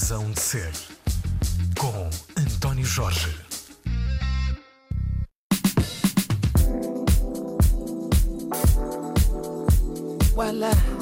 Razão de Ser, com António Jorge. Voila. Voila.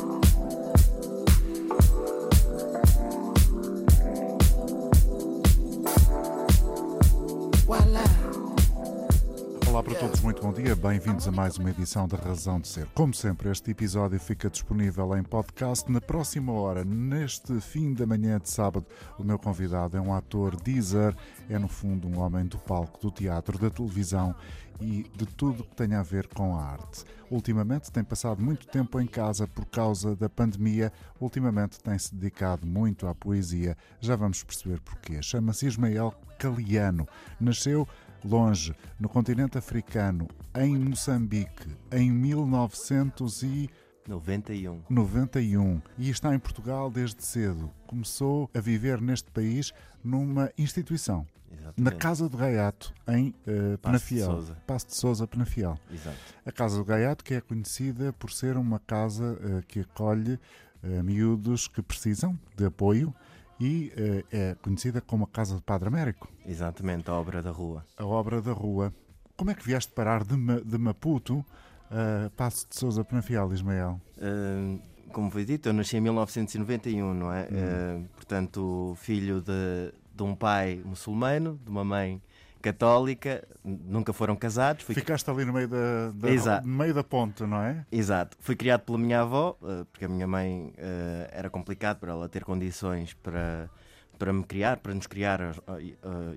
Bom dia. Bem-vindos a mais uma edição da Razão de Ser. Como sempre, este episódio fica disponível em podcast na próxima hora. Neste fim da manhã de sábado, o meu convidado é um ator Deezer, é no fundo um homem do palco, do teatro, da televisão e de tudo que tem a ver com a arte. Ultimamente tem passado muito tempo em casa por causa da pandemia, ultimamente tem-se dedicado muito à poesia. Já vamos perceber porquê. Chama-se Ismael Caliano. Nasceu longe, no continente africano, em Moçambique, em 1991 91. e está em Portugal desde cedo. Começou a viver neste país numa instituição, Exatamente. na Casa do Gaiato, em uh, de Penafiel. Passo de Sousa, Penafiel. Exato. A Casa do Gaiato, que é conhecida por ser uma casa eh, que acolhe eh, miúdos que precisam de apoio e eh, é conhecida como a Casa do Padre Américo, Exatamente, a obra da rua. a obra da rua. Como é que vieste parar de, Ma- de Maputo a Passo de Sousa Penafiel, Ismael? Uh, como foi dito, eu nasci em 1991, não Hum. é? Uh, portanto, filho de, de um pai muçulmano, de uma mãe católica, nunca foram casados. Fui Ficaste ali no meio da, da- no meio da ponte, não é? Exato. Fui criado pela minha avó, eh, porque a minha mãe eh, era complicado para ela ter condições para, para me criar, para nos criar eh,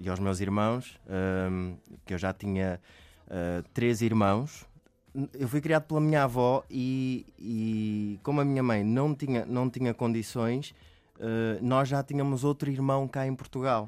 e aos meus irmãos, ehm, que eu já tinha três irmãos. Eu fui criado pela minha avó e, e como a minha mãe não tinha, não tinha condições, nós já tínhamos outro irmão cá em Portugal.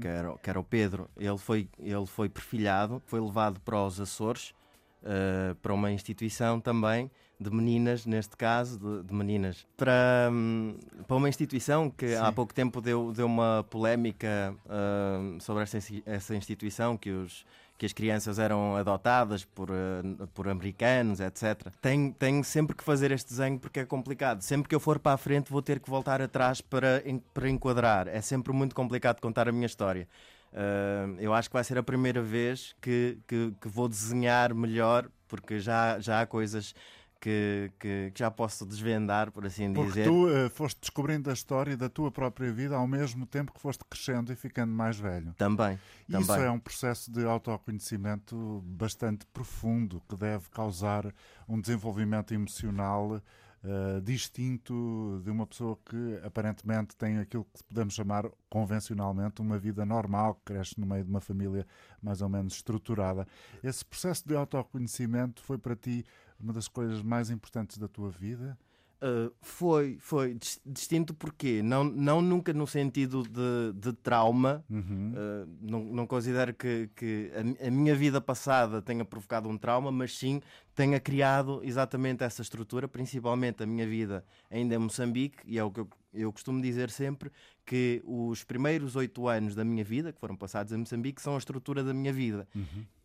Que, era, que era o Pedro, ele foi, ele foi perfilhado, foi levado para os Açores, uh, para uma instituição também de meninas, neste caso, de, de meninas, para, hum, para uma instituição que há Sim. pouco tempo deu, deu uma polémica hum, sobre essa, essa instituição, que, os, que as crianças eram adotadas por, uh, por americanos, etc. Tenho, tenho sempre que fazer este desenho porque é complicado. Sempre que eu for para a frente vou ter que voltar atrás para, para enquadrar. É sempre muito complicado contar a minha história. Uh, eu acho que vai ser a primeira vez que, que, que vou desenhar melhor, porque já, já há coisas que, que, que já posso desvendar, por assim Porque dizer. tu eh, foste descobrindo a história da tua própria vida ao mesmo tempo que foste crescendo e ficando mais velho. Também, Isso também. é um processo de autoconhecimento bastante profundo que deve causar um desenvolvimento emocional eh, distinto de uma pessoa que aparentemente tem aquilo que podemos chamar convencionalmente uma vida normal, que cresce no meio de uma família mais ou menos estruturada. Esse processo de autoconhecimento foi para ti uma das coisas mais importantes da tua vida? Uh, foi, foi dis- distinto porque não, não nunca no sentido de, de trauma. Uhum. Uh, não, não considero que, que a, a minha vida passada tenha provocado um trauma, mas sim tenha criado exatamente essa estrutura, principalmente a minha vida ainda em Moçambique, e é o que eu, eu costumo dizer sempre, que os primeiros oito anos da minha vida, que foram passados em Moçambique, são a estrutura da minha vida.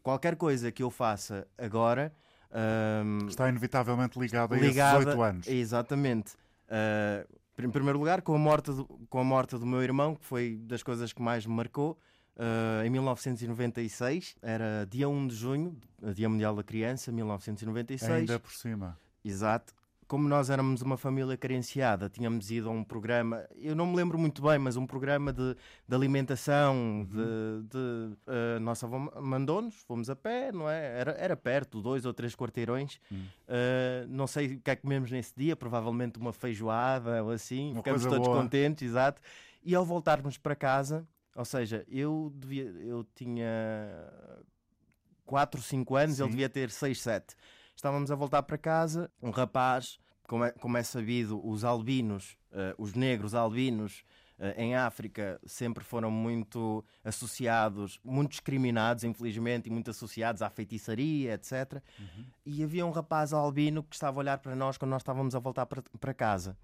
Qualquer coisa que eu faça agora... um, Está inevitavelmente ligado a esses ligada- oito anos. Exatamente. Uh, em primeiro lugar, com a, morte do, com a morte do meu irmão, que foi das coisas que mais me marcou, uh, em 1996, era dia 1 de junho, Dia Mundial da Criança, 1996. Ainda por cima. Exato. Como nós éramos uma família carenciada, tínhamos ido a um programa, eu não me lembro muito bem, mas um programa de, de alimentação, de, de a nossa avó mandou-nos, fomos a pé, não é? Era, era perto, dois ou três quarteirões. Uh, não sei o que é que comemos nesse dia, provavelmente uma feijoada ou assim, Uma ficamos todos boa. contentes, exato. E ao voltarmos para casa, ou seja, eu, devia, eu tinha 4, 5 anos, Sim. ele devia ter 6, 7. Estávamos a voltar para casa, um rapaz, como é, como é sabido, os albinos, eh, os negros albinos eh, em África sempre foram muito associados, muito discriminados, infelizmente, e muito associados à feitiçaria, etc. E havia um rapaz albino que estava a olhar para nós quando nós estávamos a voltar para, para casa.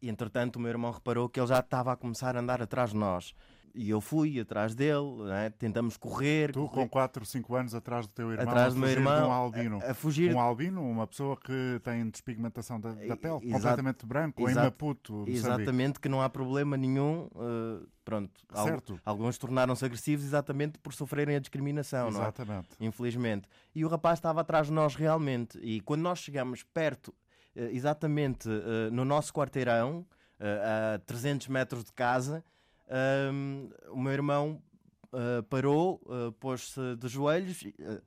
E entretanto o meu irmão reparou que ele já estava a começar a andar atrás de nós. E eu fui atrás dele, né? tentamos correr. Tu, correr, com 4, 5 anos, atrás do teu irmão, Atrás do meu irmão, um albino. a, a fugir. Um albino, uma pessoa que tem despigmentação da, da pele, Exato. completamente branco, em Exato. Maputo, Moçambique. Exatamente, que não há problema nenhum. uh, pronto, Certo. alguns tornaram-se agressivos exatamente por sofrerem a discriminação, não é? Exatamente. Infelizmente. E o rapaz estava atrás de nós realmente. E quando nós chegamos perto, eh, exatamente eh, no nosso quarteirão, a 300 metros de casa, ehm, o meu irmão eh, parou, eh, pôs-se de joelhos. eh,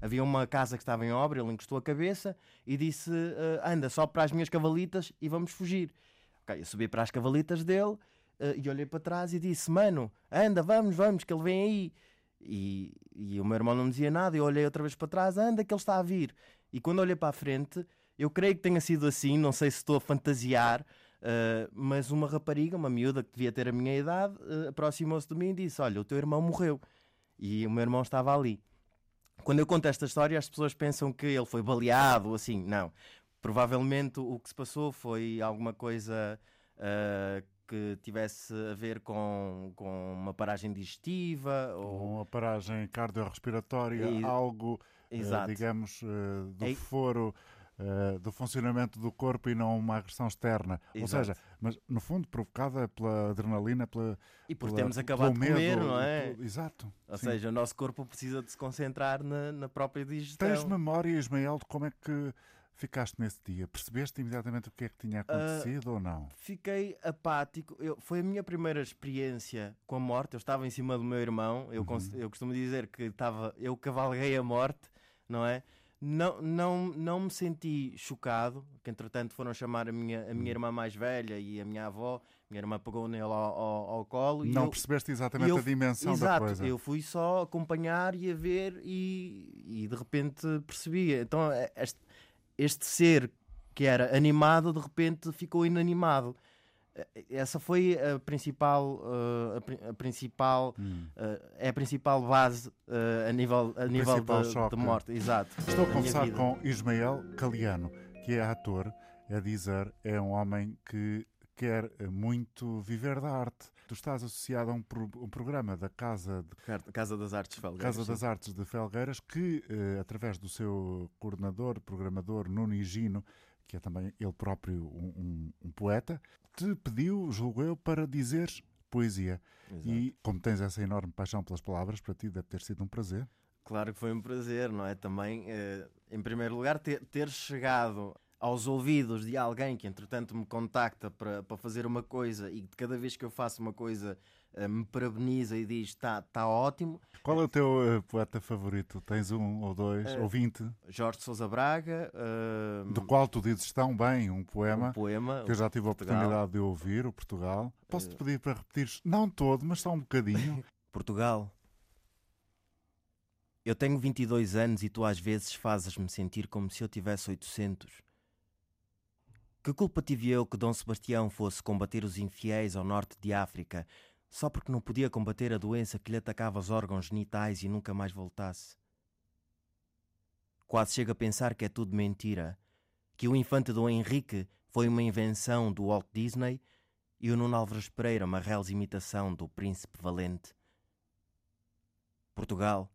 Havia uma casa que estava em obra, ele encostou a cabeça e disse: Anda, só para as minhas cavalitas e vamos fugir. Ok, eu subi para as cavalitas dele e olhei para trás e disse: Mano, anda, vamos, vamos, que ele vem aí. E, e o meu irmão não dizia nada. Eu olhei outra vez para trás: Anda, que ele está a vir. E quando olhei para a frente, eu creio que tenha sido assim. Não sei se estou a fantasiar, eh, mas uma rapariga, uma miúda que devia ter a minha idade, eh, aproximou-se de mim e disse: Olha, o teu irmão morreu. E o meu irmão estava ali. Quando eu conto esta história, as pessoas pensam que ele foi baleado ou assim. Não. Provavelmente o que se passou foi alguma coisa ah, que tivesse a ver com, com uma paragem digestiva ou. Uma paragem cardiorrespiratória, E- algo, Exato. digamos, do É- foro. Eh, do funcionamento do corpo e não uma agressão externa. Ou Exato. seja, mas no fundo provocada pela adrenalina, pela, E por pela- termos acabado de pelo comer, medo, não é? pelo- Exato. Ou sim. seja, o nosso corpo precisa de se concentrar na, na própria digestão. Tens memória, Ismael, de como é que ficaste nesse dia? Percebeste imediatamente o que é que tinha acontecido ou não? Fiquei apático. Eu- foi a minha primeira experiência com a morte. Eu estava em cima do meu irmão. Eu, cons- eu costumo dizer que estava, eu cavalguei a morte, não é? Não, não, não me senti chocado, que entretanto foram chamar a minha, a minha irmã mais velha e a minha avó. Minha irmã pegou nele ao, ao, ao colo. não eu- percebeste exatamente eu- a dimensão Exato, da coisa. eu fui só acompanhar e a ver e, e de repente percebi. Então é- este, este ser que era animado de repente ficou inanimado. Eh, Essa foi a principal, eh, a, pri- a principal Hum. eh, é a principal base a nível, a nível de, de morte. Exato. Estou a conversar com Ismael Caliano, que é ator, é dizer, é um homem que quer muito viver da arte. Tu estás associado a um, pro- um programa da Casa, de, Casa das Artes Felgueiras. Casa sim. das Artes de Felgueiras, que, eh, através do seu coordenador, programador Nuno Higino, que é também ele próprio um, um- um poeta, te pediu, julgo eu, para dizeres poesia. Exato. E como tens essa enorme paixão pelas palavras, para ti deve ter sido um prazer. Claro que foi um prazer, não é? Também, eh, em primeiro lugar, ter, ter chegado aos ouvidos de alguém que, entretanto, me contacta para, para fazer uma coisa e de cada vez que eu faço uma coisa me parabeniza e diz está tá ótimo. Qual é o teu eh, poeta favorito? Tens um ou dois Eh, ou vinte? Jorge Sousa Braga, eh, Do qual tu dizes tão bem um poema um poema. que eu já tive a Portugal. oportunidade de ouvir, o Portugal. Posso-te pedir para repetires, não todo, mas só um bocadinho? Portugal. Eu tenho 22 anos e tu às vezes fazes-me sentir como se eu tivesse 800. Que culpa tive eu que Dom Sebastião fosse combater os infiéis ao norte de África só porque não podia combater a doença que lhe atacava os órgãos genitais e nunca mais voltasse? Quase chego a pensar que é tudo mentira, que o infante Dom Henrique foi uma invenção do Walt Disney e o Nuno Álvares Pereira uma reles imitação do Príncipe Valente. Portugal,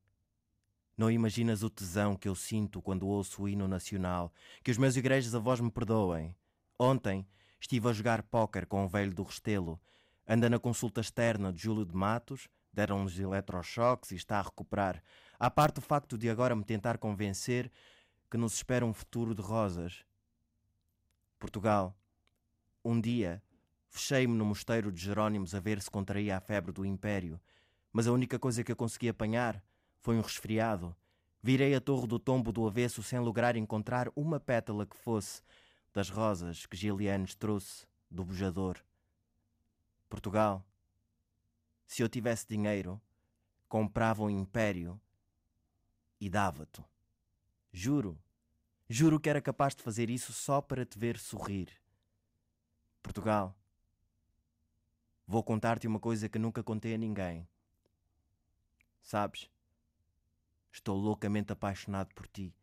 não imaginas o tesão que eu sinto quando ouço o hino nacional. Que os meus igrejas avós me perdoem. Ontem estive a jogar póquer com o velho do Restelo. Anda na consulta externa de Júlio de Matos, deram-nos eletrochoques e está a recuperar. À parte o facto de agora me tentar convencer que nos espera um futuro de rosas. Portugal, um dia fechei-me no mosteiro de Jerónimos a ver se contraía a febre do Império, mas a única coisa que eu consegui apanhar foi um resfriado. Virei a torre do tombo do avesso sem lograr encontrar uma pétala que fosse das rosas que Gilianes trouxe do bujador. Portugal, se eu tivesse dinheiro, comprava um império e dava-te. Juro, juro que era capaz de fazer isso só para te ver sorrir. Portugal, vou contar-te uma coisa que nunca contei a ninguém. Sabes? Estou loucamente apaixonado por ti.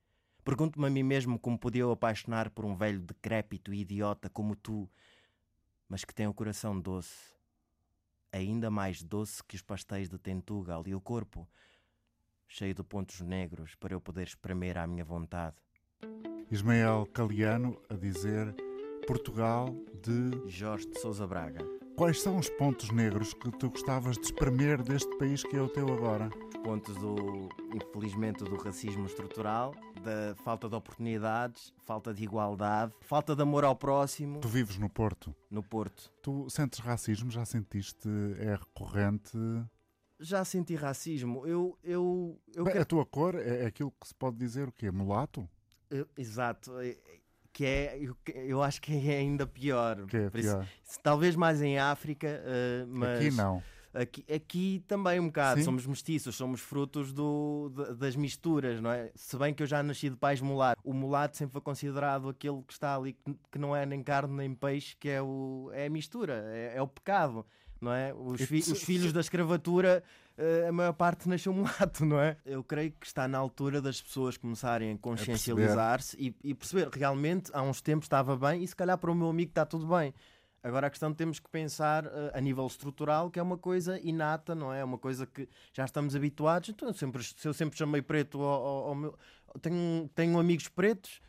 Pergunto-me a mim mesmo como podia eu apaixonar por um velho decrépito e idiota como tu, mas que tem o coração doce. Ainda mais doce que os pastéis de Tentugal e o corpo, cheio de pontos negros para eu poder espremer à minha vontade. Ismael Caliano a dizer Portugal de. Jorge de Souza Braga. Quais são os pontos negros que tu gostavas de espremer deste país que é o teu agora? Pontos do, infelizmente, do racismo estrutural, da falta de oportunidades, falta de igualdade, falta de amor ao próximo. Tu vives no Porto. No Porto. Tu sentes racismo? Já sentiste? É recorrente? Já senti racismo. Eu. eu, eu Bem, A tua cor é aquilo que se pode dizer o quê? Mulato? Eu, exato que é, eu, eu, acho que é ainda pior. Que é pior. Isso, talvez mais em África, uh, mas. Aqui não. Aqui, aqui também um bocado, Sim. somos mestiços, somos frutos do, das misturas, não é? Se bem que eu já nasci de pais mulatos, o mulato sempre foi considerado aquele que está ali, que, não é nem carne nem peixe, que é, o, é a mistura, é, é o pecado não é? Os, fi os filhos da escravatura, a maior parte nasceu mulato, não é? Eu creio que está na altura das pessoas começarem a consciencializar-se e, e, perceber realmente há uns tempos estava bem e se calhar para o meu amigo está tudo bem. Agora a questão temos que pensar uh, a nível estrutural que é uma coisa inata, não é? É uma coisa que já estamos habituados. Então, eu sempre, se eu sempre chamei preto ao, ao, ao meu. Tenho, tenho amigos pretos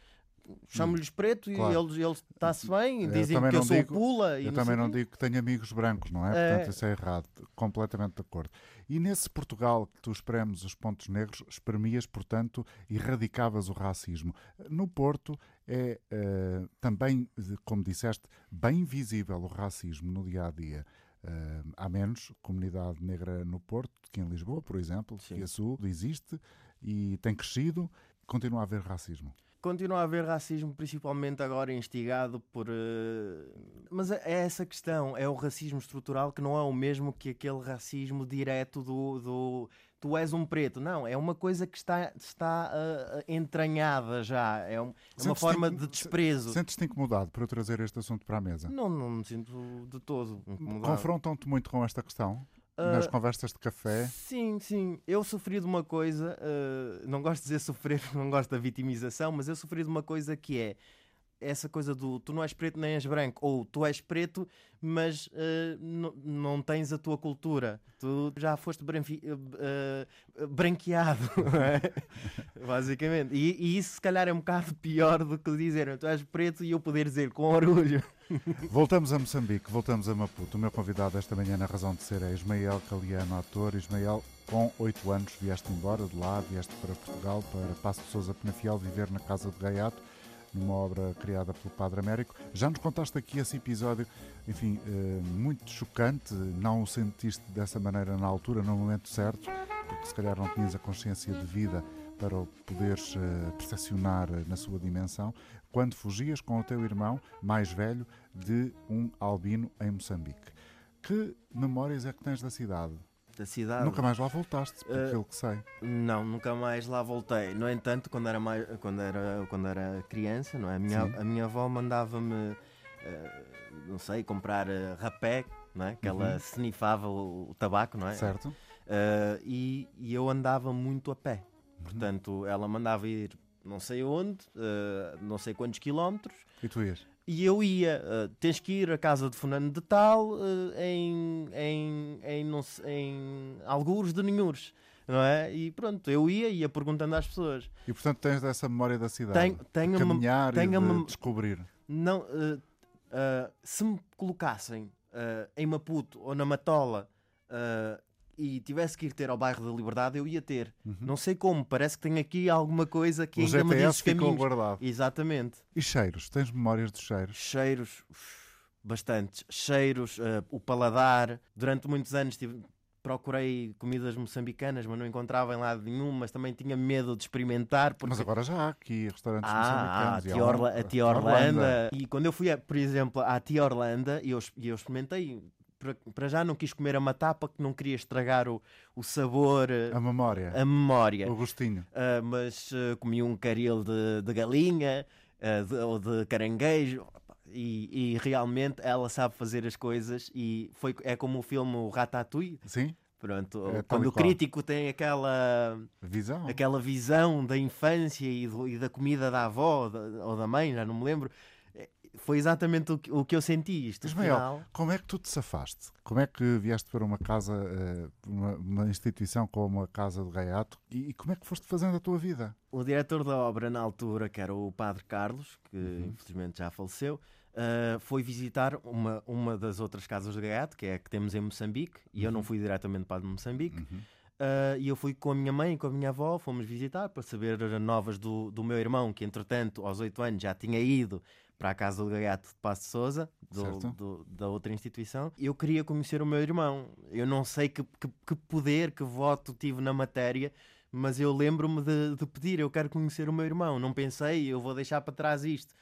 chamo-lhes preto claro. e eles, eles está-se bem, dizem que eu sou digo, pula. eu também não digo que tenho amigos brancos, não é? é? Portanto, isso é errado. Completamente de acordo. E nesse Portugal que tu espremes os pontos negros, espremias, portanto, erradicavas o racismo. No Porto é uh, também, como disseste, bem visível o racismo no dia a dia. Uh, há menos comunidade negra no Porto que em Lisboa, por exemplo, Sim. que a Sul existe e tem crescido. Continua a haver racismo continua a haver racismo, principalmente agora instigado por. Uh... Mas é, é essa questão, é o racismo estrutural que não é o mesmo que aquele racismo direto do. do tu és um preto. Não, é uma coisa que está, está uh, entranhada já. É, um, é uma forma de desprezo. Sentes-te incomodado por eu trazer este assunto para a mesa? Não, não me sinto de todo incomodado. Confrontam-te muito com esta questão? Nas uh, conversas de café? Sim, sim. Eu sofri de uma coisa, uh, não gosto de dizer sofrer, não gosto da vitimização, mas eu sofri de uma coisa que é essa coisa do tu não és preto nem és branco, ou tu és preto, mas uh, não tens a tua cultura, tu já foste uh, branqueado, é? basicamente. E, e, isso se calhar é um bocado pior do que dizer tu és preto e eu poder dizer com orgulho. Voltamos a Moçambique, voltamos a Maputo. O meu convidado esta manhã na Razão de Ser é Ismael Caliano, ator. Ismael, com 8 anos vieste embora de lá, vieste para Portugal, para Passo de Sousa Penafiel, viver na casa de Gaiato numa obra criada pelo Padre Américo. Já nos contaste aqui esse episódio, enfim, eh, muito chocante. Não o sentiste dessa maneira na altura, no momento certo, porque se calhar não tinhas a consciência de vida para o poderes uh, percepcionar na sua dimensão, quando fugias com o teu irmão mais velho de um albino em Moçambique. Que memórias é que tens da cidade? da cidade. Nunca mais lá voltaste, por uh, aquilo que sei. Não, nunca mais lá voltei. No entanto, quando era, mais, quando era, quando era criança, não é? a, minha, a minha avó mandava-me, uh, não sei, comprar rapé, não é? que uhum. ela snifava o, o, tabaco, não é? Certo. Uh, e, e, eu andava muito a pé. Portanto, ela mandava ir não sei onde, não sei quantos quilómetros. E tu ias? E eu ia, uh, tens que ir à casa de fulano de tal uh, em, em, em, não sei, em algures de Ninhures. Não é? E pronto, eu ia ia perguntando às pessoas. E portanto tens dessa memória da cidade? Tenho, tenho de caminhar tenho e de descobrir? Não, uh, se me colocassem em Maputo ou na Matola e tivesse que ir ter ao bairro da Liberdade, eu ia ter. Uhum. Não sei como, parece que tem aqui alguma coisa que o ainda GPS me diz ficou guardado. Exatamente. E cheiros? Tens memórias dos cheiros? Cheiros, bastantes. Cheiros, uh, o paladar. Durante muitos anos tive, procurei comidas moçambicanas, mas não encontrava em lado nenhum, mas também tinha medo de experimentar. Porque... Mas agora já há aqui restaurantes ah, moçambicanos. Ah, a tia, Orla, a tia Orlanda. Orlanda. E quando eu fui, por exemplo, à tia Orlanda, e eu, eu experimentei para já não quis comer a matapa, que não queria estragar o, o sabor, eh, a memória, a memória. o gostinho. Uh, mas uh, comi um caril de, de galinha uh, de, ou de caranguejo e, e, realmente ela sabe fazer as coisas e foi, é como o filme Ratatouille. Sim. Pronto, é quando o crítico tem aquela visão, aquela visão da infância e, do, e da comida da avó ou da mãe, já não me lembro, foi exatamente o que, o que eu senti. Isto, Ismael, afinal, como é que tu te safaste? Como é que vieste para uma casa, eh, uma, uma instituição como a Casa do Gaiato e, e como é que foste fazendo a tua vida? o diretor da obra na altura, que era o Padre Carlos, que infelizmente já faleceu, ah, foi visitar uma, uma das outras casas do Gaiato, que é a que temos em Moçambique, e eu não fui diretamente para Moçambique. Ah, e eu fui com a minha mãe e com a minha avó, fomos visitar para saber novas do, do meu irmão, que entretanto, aos 8 anos, já tinha ido para a casa do Gaiato de Passo de Souza, do- do- da outra instituição. Eu queria conhecer o meu irmão. Eu não sei que, que, que poder, que voto tive na matéria, mas eu lembro-me de, de pedir: eu quero conhecer o meu irmão. Não pensei, eu vou deixar para trás isto.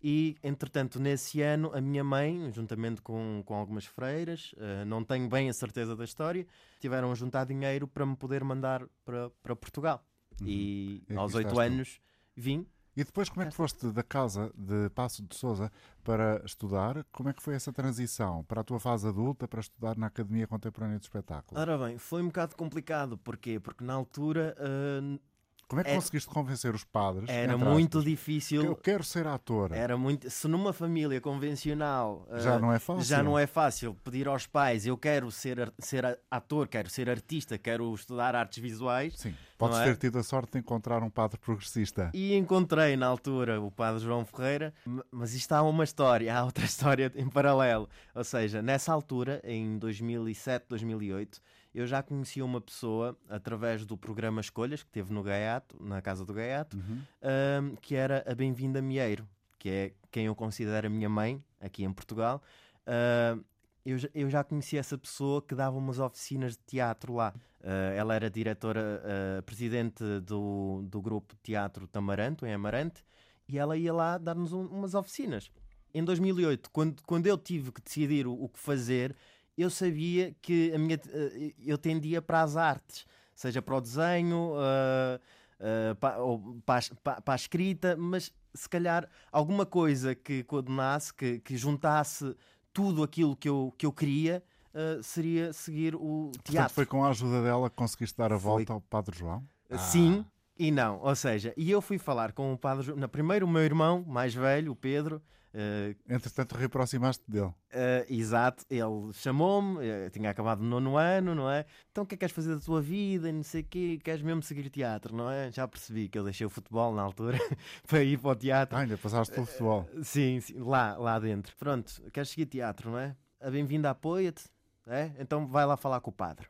E, entretanto, nesse ano, a minha mãe, juntamente com, com algumas freiras, eh, não tenho bem a certeza da história, tiveram a juntar dinheiro para me poder mandar para, para Portugal. E E aqui aos oito anos vim. E depois como é que foste da casa de Passo de Souza para estudar? Como é que foi essa transição para a tua fase adulta para estudar na Academia Contemporânea de Espetáculo? Ora bem, foi um bocado complicado. Porquê? Porque na altura eh, Como é que é- conseguiste convencer os padres? era muito aspas, difícil. que Eu quero ser ator. Era muito. Se numa família convencional Já eh, não é fácil. já não é fácil pedir aos pais eu quero ser, ser ator, quero ser artista, quero estudar artes visuais. Sim, podes é? ter tido a sorte de encontrar um padre progressista. E encontrei na altura o padre João Ferreira, mas isto há uma história, há outra história em paralelo. Ou seja, nessa altura, em 2007, 2008, eu já conhecia uma pessoa através do programa Escolhas, que teve no Gaiato, na casa do Gaiato, Uhum. ahm, que era a Bem-vinda Mieiro, que é quem eu considero a minha mãe aqui em Portugal. Ahm, eu, já- eu já conhecia essa pessoa que dava umas oficinas de teatro lá. Ah, ela era diretora, ah, presidente do, do grupo teatro Tamaranto, em Amarante, e ela ia lá dar-nos um- umas oficinas. Em 2008, quando, quando eu tive que decidir o, o que fazer, eu sabia que a minha, eh, eu tendia para as artes, seja para o desenho, ah, ah, pa- ou para, as- pa- para a escrita, mas se calhar alguma coisa que coordenasse, que, que juntasse tudo aquilo que eu, que eu queria, ah, seria seguir o Portanto, teatro. foi com a ajuda dela que conseguiste dar a Foi- volta ao Padre João? Ah, Sim e não. Ou seja, e eu fui falar com o padre. Na primeiro, o meu irmão, mais velho, o Pedro. Eh, Entretanto, reaproximaste dele. eh, exato, ele chamou-me, eh, tinha acabado o nono ano, não é? Então o que é que queres fazer da tua vida? E Não sei o quê, queres mesmo seguir teatro, não é? Já percebi que eu deixei o futebol na altura para ir para o teatro. Ah, ainda passaste pelo futebol. Sim, sim, lá, lá dentro. Pronto, queres seguir teatro, não é? A bem-vinda apoia-te, é? Então vai lá falar com o padre.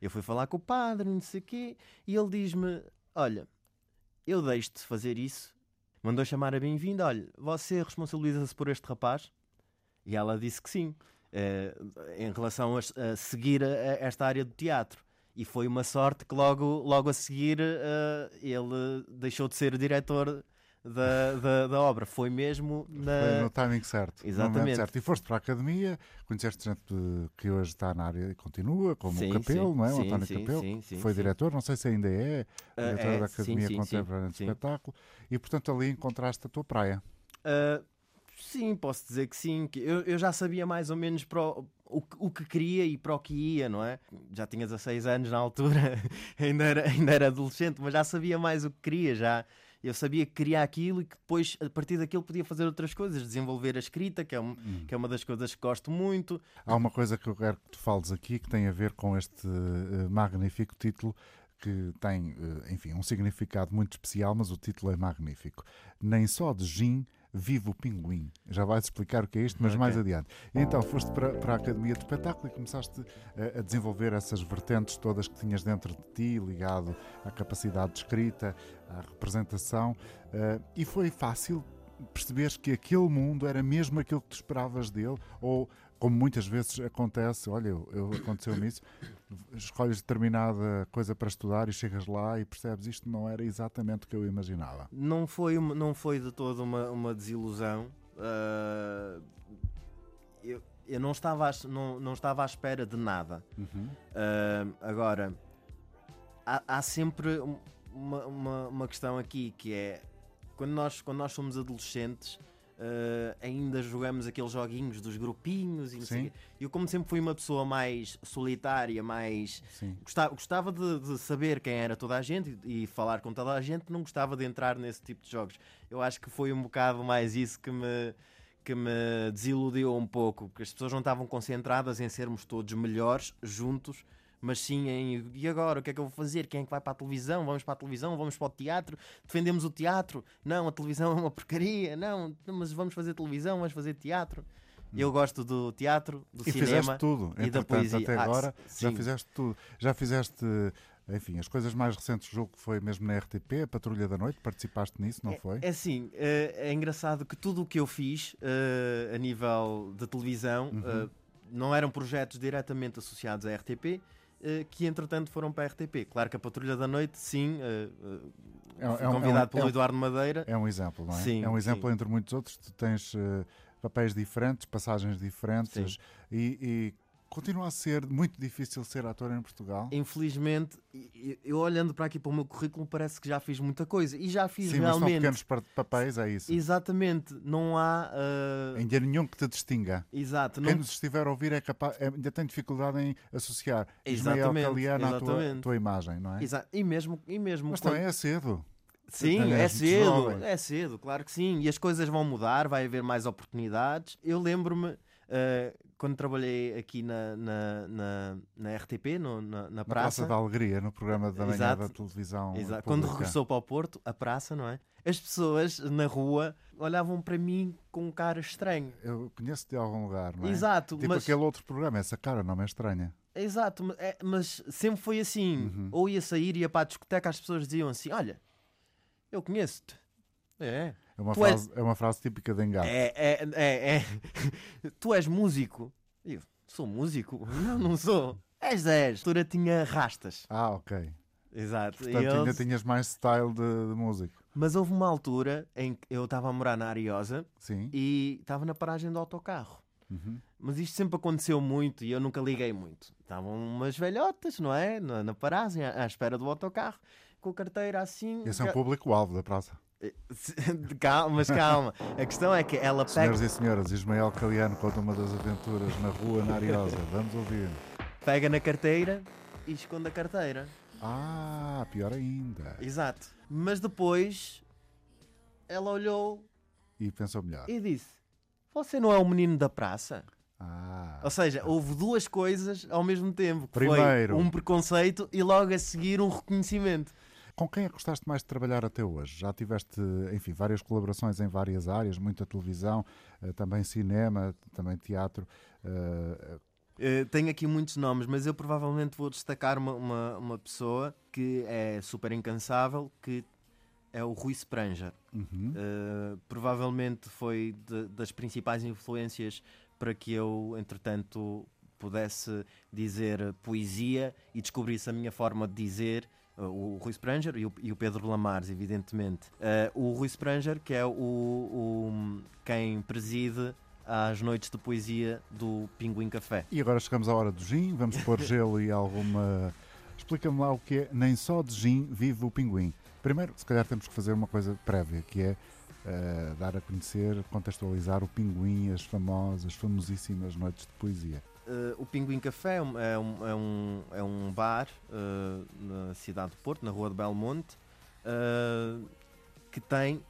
Eu fui falar com o padre, não sei o quê, e ele diz-me: Olha, eu deixo-te fazer isso. Mandou chamar a bem-vinda: Olha, você responsabiliza-se por este rapaz? E ela disse que sim, eh, em relação a, seguir esta área do teatro. E foi uma sorte que logo, logo a seguir eh, ele deixou de ser diretor da, da, da obra. Foi mesmo Foi na. no timing certo. Exatamente. certo. E foste para a academia, conheceste gente que hoje está na área e continua, como Sim, o Capelo, sim, não é? O sim, António sim, Capelo, sim, sim, foi diretor, não sei se ainda é, Ah, diretor é, da Academia Contemporânea de. Espetáculo, e portanto ali encontraste a tua praia. Ah, sim, posso dizer que sim. Que eu, eu já sabia mais ou menos para o, o, que- o que queria e para o que ia, não é? Já tinha 16 anos na altura, ainda, era, ainda era adolescente, mas já sabia mais o que queria. Já, eu sabia que queria aquilo e que depois, a partir daquilo, podia fazer outras coisas, desenvolver a escrita, que é, um- que é uma das coisas que gosto muito. Há uma coisa que eu quero que tu fales aqui que tem a ver com este eh, magnífico título que tem, eh, enfim, um significado muito especial, mas o título é magnífico. Nem só de gin vive o pinguim. Já vais explicar o que é isto, mas Ok. mais adiante. E então foste para, para a Academia de Espetáculo e começaste a, a desenvolver essas vertentes todas que tinhas dentro de ti, ligado à capacidade de escrita, à representação, eh, e foi fácil perceberes que aquele mundo era mesmo aquilo que tu esperavas dele, ou como muitas vezes acontece, olha, eu, eu aconteceu-me isso, escolhes determinada coisa para estudar e chegas lá e percebes isto não era exatamente o que eu imaginava. Não foi, uma- não foi de todo uma, uma desilusão. Ah, eu, eu não estava, à, não, não estava à espera de nada. Ah, agora, há, há sempre um- uma, uma, uma questão aqui que é quando nós, quando nós somos adolescentes. Ah, ainda jogamos aqueles joguinhos dos grupinhos e não Sim. Eu, como sempre fui uma pessoa mais solitária, mais Sim. Gostava, gostava de, de saber quem era toda a gente e, e falar com toda a gente, não gostava de entrar nesse tipo de jogos. Eu acho que foi um bocado mais isso que me, que me desiludiu um pouco, porque as pessoas não estavam concentradas em sermos todos melhores juntos, mas sim em e agora? O que é que eu vou fazer? Quem é que vai para a televisão? Vamos para a televisão? Vamos para o teatro? Defendemos o teatro? Não, a televisão é uma porcaria. Não, mas vamos fazer televisão, vamos fazer teatro. Eu gosto do teatro, do e cinema fizeste tudo, e da poesia. até Ah, agora já sim. fizeste tudo. Já fizeste, enfim, as coisas mais recentes, julgo que foi mesmo na RTP, a Patrulha da Noite, participaste nisso, não foi? É assim, eh, é engraçado que tudo o que eu fiz eh, a nível de televisão Uhum. eh, não eram projetos diretamente associados à RTP, que entretanto foram para a RTP. Claro que a Patrulha da Noite, sim, eh, eh, É é convidado é um- pelo Eduardo Madeira. É um exemplo, não é? Sim, é um exemplo sim. entre muitos outros. Tu tens eh, papéis diferentes, passagens diferentes e, e continua a ser muito difícil ser ator em Portugal. Infelizmente, eu olhando para aqui para o meu currículo, parece que já fiz muita coisa. E já fiz Sim, mas são realmente. pequenos pa- papéis, é isso. Exatamente, não há. eh, Ainda nenhum que te distinga. Exato, Quem não, nos estiver a ouvir é capaz, é- ainda tem dificuldade em associar Ismael Caliano à tua, tua imagem, não é? Exa- e mesmo, e mesmo Mas quando- também é cedo. Sim, é cedo, jovem. é cedo, claro que sim. E as coisas vão mudar, vai haver mais oportunidades. Eu lembro-me, eh, quando trabalhei aqui na, na, na, na RTP, no- na, na Na praça, Praça da Alegria, no programa da manhã Exato. da televisão. Exato, quando regressou para o Porto, a praça, não é? As pessoas na rua olhavam para mim com um cara estranho. Eu conheço de algum lugar, não é? Exato, Tipo mas, aquele outro programa, essa cara não me é estranha. exato, mas, é- mas sempre foi assim. Uhum. Ou ia sair, ia para a discoteca, as pessoas diziam assim: Olha, eu conheço-te. É, É uma, Tu és- frase, é uma frase típica de engate. É, é, é, é. Tu és músico? Eu, sou músico? Não, não sou. És 10. A tinha rastas. Ah, ok. Exato. Portanto, ainda tinhas mais style de, de músico. Mas houve uma altura em que eu estava a morar na Ariosa Sim. e estava na paragem do autocarro. Uhum. Mas isto sempre aconteceu muito e eu nunca liguei muito. Estavam umas velhotas, não é? Na, na paragem, à, à espera do autocarro, com a carteira assim. Esse é um público-alvo da praça. calma, mas calma. A questão é que ela pega, Senhoras e senhoras, Ismael Caliano conta uma das aventuras na rua na Ariosa. Vamos ouvir. pega na carteira e esconde a carteira. Ah, pior ainda. Exato. Mas depois ela olhou E pensou melhor. e disse: Você não é o menino da praça? Ah, Ou seja, houve duas coisas ao mesmo tempo. Primeiro. Um preconceito e logo a seguir um reconhecimento. Com quem é que gostaste mais de trabalhar até hoje? Já tiveste, enfim, várias colaborações em várias áreas, muita televisão, eh, também cinema, também teatro. eh, Eh, tenho aqui muitos nomes, mas eu provavelmente vou destacar uma, uma, uma pessoa que é super incansável, que é o Rui Spranger. uhum. Uh, provavelmente foi de- das principais influências para que eu, entretanto, pudesse dizer poesia e descobrisse a minha forma de dizer. Uh, o Rui Spranger e o, e o Pedro Lamares, evidentemente. Uh, o Rui Spranger, que é o, o- quem preside às noites de poesia do Pinguim Café. E agora chegamos à hora do gin, vamos pôr gelo e alguma. Explica-me lá o que é Nem só de gin vive o pinguim. Primeiro, se calhar temos que fazer uma coisa prévia, que é eh, dar a conhecer, contextualizar o pinguim, as famosas, famosíssimas noites de poesia. Uh, o Pinguim Café é um, é um, é um, é bar uh, na cidade de Porto, na rua de Belmonte, uh, que tem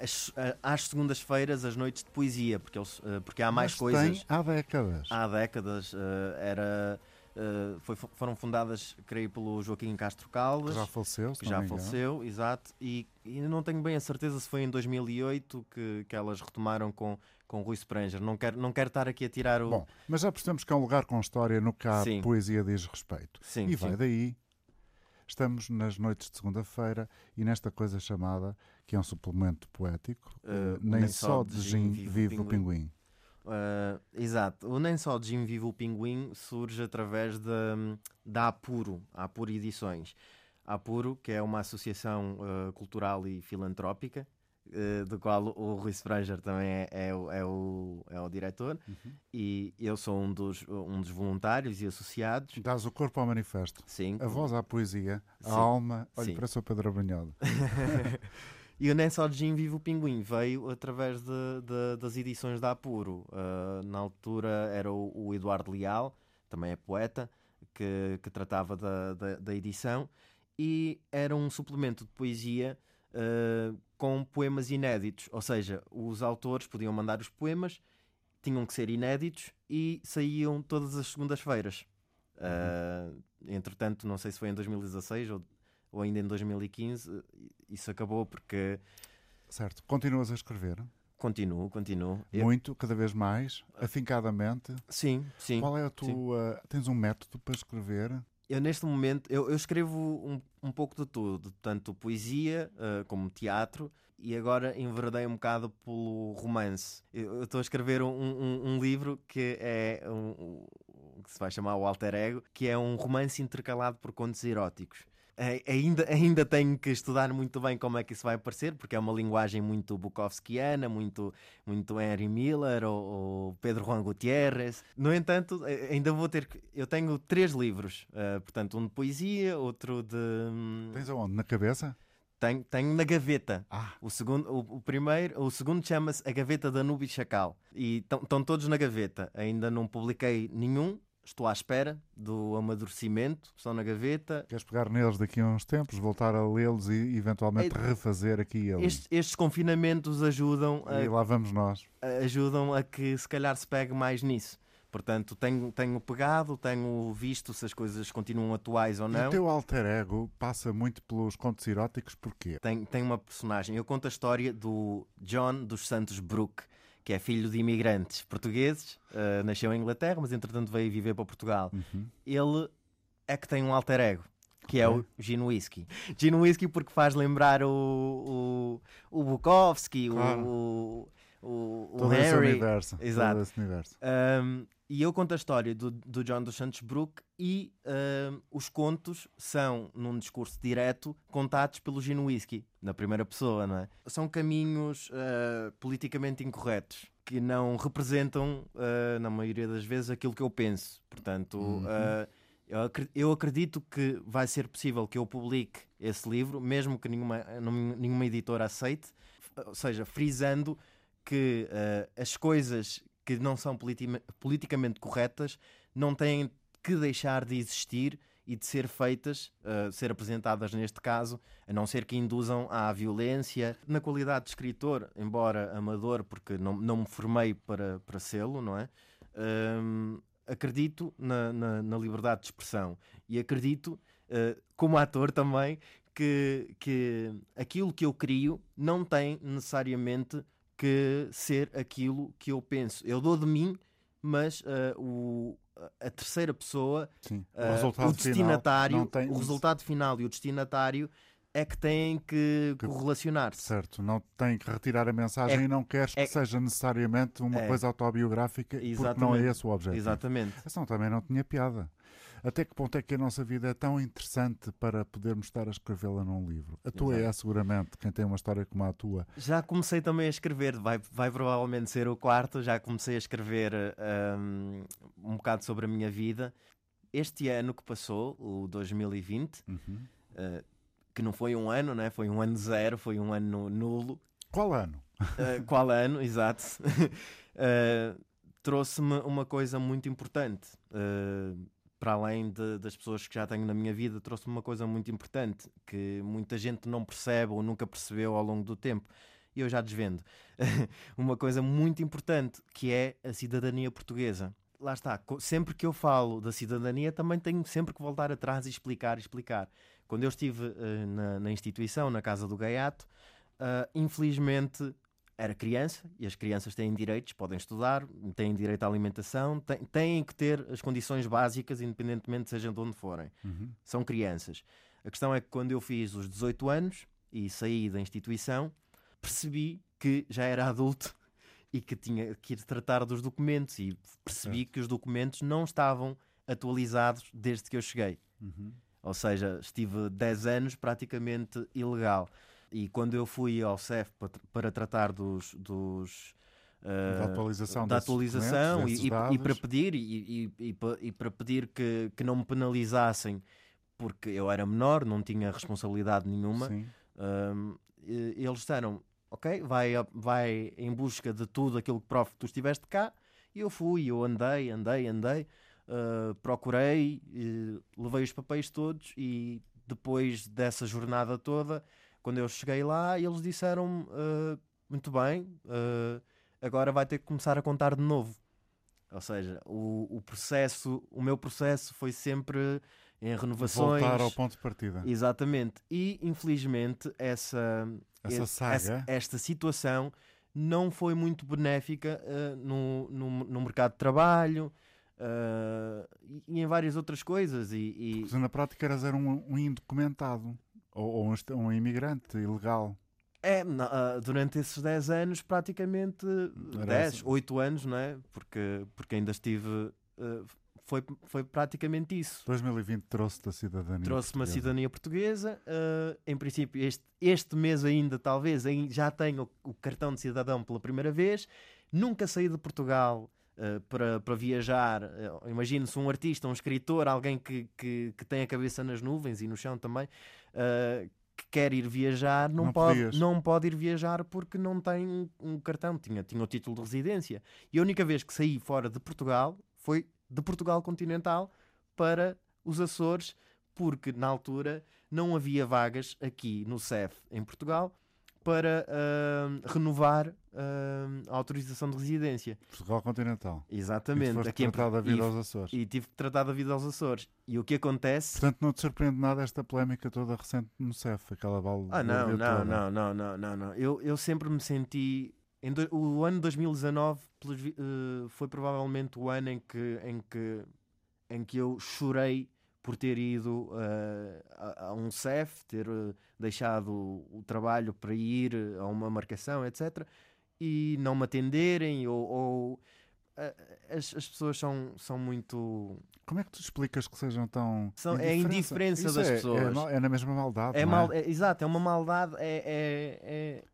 as- às segundas-feiras as noites de poesia, porque, eles, porque há mais Mas coisas. Tem há décadas. Há décadas era, uh, foi- foram fundadas, creio, pelo Joaquim Castro que Caldas. já faleceu, se que já faleceu, exato, e, e não tenho bem a certeza se foi em 2008 que, que elas retomaram com, com Rui Spranger. Não quero, não quero estar aqui a tirar o. Bom, mas já percebemos que é um lugar com história no que a Sim. poesia diz respeito. sim, e vai sim. daí. Estamos nas noites de segunda-feira e nesta coisa chamada, que é um suplemento poético, Eh, eh, nem, só de gin vive o pinguim. Uh, exato. O Nem Só de Jim Vive o Pinguim surge através da, da Apuro, a Apuro Edições. A Apuro, que é uma associação uh, cultural e filantrópica, uh, do qual o Rui Spranger também é, é, o, é, o, é o diretor, Uhum. e eu sou um dos, um dos voluntários e associados. Dás o corpo ao manifesto. Sim. A voz à poesia, a Sim. alma. Olha Sim. para o seu Pedro Abrunhodo. E o Nem Só de Gin Vive o Pinguim veio através de, de- das edições da Apuro. Uh, na altura era o, o Eduardo Leal, também é poeta, que, que tratava da, da, da edição, e era um suplemento de poesia uh, com poemas inéditos, ou seja, os autores podiam mandar os poemas, tinham que ser inéditos e saíam todas as segundas-feiras. Uh, entretanto, não sei se foi em 2016 ou, ou ainda em 2015, isso acabou porque. Certo. Continuas a escrever? Continuo, continuo. Muito, cada vez mais, afincadamente. Sim, sim. Qual é a tua. Sim. Tens um método para escrever? Eu, neste momento, eu, eu escrevo um, um pouco de tudo, tanto poesia uh, como teatro, e agora enverdei um bocado pelo romance. Eu estou a escrever um, um, um, livro que é um, que se vai chamar o Alter Ego, que é um romance intercalado por contos eróticos. É, ainda, ainda tenho que estudar muito bem como é que isso vai aparecer, porque é uma linguagem muito Bukowskiana, muito, muito Henry Miller ou, ou Pedro Juan Gutierrez. No entanto, ainda vou ter. Eu tenho três livros, uh, portanto, um de poesia, outro de. Hum, Tens aonde? Na cabeça? Tenho, tenho na gaveta. Ah. O, segundo, o, o primeiro, o segundo chama-se A Gaveta da Nubi Chacal. E estão todos na gaveta. Ainda não publiquei nenhum, estou à espera do amadurecimento, estão na gaveta. Queres pegar neles daqui a uns tempos, voltar a lê-los e eventualmente é, refazer aqui eles? Estes, estes, confinamentos ajudam a, E lá vamos nós. Ajudam a que se calhar se pegue mais nisso. Portanto, tenho, tenho pegado, tenho visto se as coisas continuam atuais ou não. E o teu alter ego passa muito pelos contos eróticos, porquê? Tem, tem uma personagem. Eu conto a história do John dos Santos Brook, que é filho de imigrantes portugueses, uh, nasceu em Inglaterra, mas entretanto veio viver para Portugal. Uhum. Ele é que tem um alter ego. Que é o Gin Whisky. Gin Whisky porque faz lembrar o, o, o Bukowski, claro. o, o, o todo Harry. Esse universo. Exato. Esse universo. Um, e eu conto a história do, do John dos Santos Brook e uh, os contos são, num discurso direto, contados pelo Gino Whisky, na primeira pessoa, não é? São caminhos uh, politicamente incorretos que não representam, uh, na maioria das vezes, aquilo que eu penso. Portanto, uhum. eu, eu acredito que vai ser possível que eu publique esse livro, mesmo que nenhuma, nenhuma editora aceite, ou seja, frisando que as coisas que não são politicamente corretas não têm que deixar de existir e de ser feitas, uh, ser apresentadas neste caso, a não ser que induzam à violência. Na qualidade de escritor, embora amador, porque não, não me formei para, para sê-lo, não é? Um, acredito na, na, na, liberdade de expressão e acredito, uh, como ator também, que, que aquilo que eu crio não tem necessariamente que ser aquilo que eu penso. Eu dou de mim, mas uh, o, a terceira pessoa, Sim. O, uh, resultado o destinatário, tem... o resultado final e o destinatário é que têm que, que correlacionar-se. Certo, não tem que retirar a mensagem é, e não queres que é, seja necessariamente uma é, coisa autobiográfica, porque não é esse o objetivo. Exatamente. Essa não, também não tinha piada. Até que ponto é que a nossa vida é tão interessante para podermos estar a escrevê-la num livro? A tua Exato. é seguramente quem tem uma história como a tua. Já comecei também a escrever, vai, vai provavelmente ser o quarto. Já comecei a escrever um, um bocado sobre a minha vida. Este ano que passou, o 2020, uhum. uh, que não foi um ano, né? foi um ano zero, foi um ano nulo. Qual ano? Uh, qual ano, exato. uh, Trouxe-me uma coisa muito importante. Uh, para além de, das pessoas que já tenho na minha vida, trouxe-me uma coisa muito importante que muita gente não percebe ou nunca percebeu ao longo do tempo. E eu já desvendo. uma coisa muito importante que é a cidadania portuguesa. Lá está, sempre que eu falo da cidadania, também tenho sempre que voltar atrás e explicar, explicar. Quando eu estive uh, na, na, instituição, na Casa do Gaiato, uh, infelizmente era criança e as crianças têm direitos, podem estudar, têm direito à alimentação, têm, têm que ter as condições básicas, independentemente sejam de onde forem. Uhum. São crianças. A questão é que quando eu fiz os 18 anos e saí da instituição, percebi que já era adulto e que tinha que ir tratar dos documentos e percebi certo. que os documentos não estavam atualizados desde que eu cheguei. Uhum. Ou seja, estive 10 anos praticamente ilegal. E quando eu fui ao CEF para, para tratar dos, dos uh, da atualização, da atualização e, e, para pedir e, e, e, para pedir que, que não me penalizassem porque eu era menor, não tinha responsabilidade nenhuma. Uh, eles disseram: Ok, vai, vai em busca de tudo aquilo que prova que tu estiveste cá. E eu fui, eu andei, andei, andei, uh, procurei, levei os papéis todos e depois dessa jornada toda quando eu cheguei lá, eles disseram uh, muito bem, uh, agora vai ter que começar a contar de novo. Ou seja, o, o processo, o meu processo foi sempre em renovações. Voltar ao ponto de partida. Exatamente. E infelizmente essa, essa esse- saga. essa- esta situação não foi muito benéfica uh, no, no, no mercado de trabalho uh, e, e em várias outras coisas. E, e- Porque na prática eras era um, um indocumentado ou, ou um, um imigrante ilegal. é, ah, durante esses 10 anos, praticamente Era 10, essa. 8 anos, não é? Porque, porque ainda estive. uh, foi, foi praticamente isso. 2020 trouxe-te a cidadania. Trouxe uma portuguesa. cidadania portuguesa. uh, em princípio, este, este mês ainda, talvez, já tenho o, o cartão de cidadão pela primeira vez. Nunca saí de Portugal uh, para, para viajar. Uh, Imagino-se um artista, um escritor, alguém que, que, que tem a cabeça nas nuvens e no chão também, uh, que quer ir viajar, não, Não pode, podias. não pode ir viajar porque não tem um, um cartão. Tinha, tinha o título de residência. E a única vez que saí fora de Portugal foi de Portugal continental para os Açores, porque na altura não havia vagas aqui no CEF em Portugal para ah, renovar ah, a autorização de residência. Portugal continental. E tu Exatamente. Aqui em da vida e, aos Açores. e tive que tratar da vida aos Açores. E o que acontece? Portanto, não te surpreende nada esta polémica toda recente no CEF, aquela bala. Ah, não, não, não, não, não, não, não. Eu, eu sempre me senti. Do- o ano 2019 pelos vi- eh, foi provavelmente o ano em que, em que, em que eu chorei por ter ido eh, a, a um CEF, ter eh, deixado o, trabalho para ir a uma marcação, etc. E não me atenderem, ou. ou, eh, as, as pessoas são, são muito. Como é que tu explicas que sejam tão. São- é a indiferença Isso das é, pessoas. É, é na mesma maldade. É não mal, é- exato, é uma maldade, é, é- é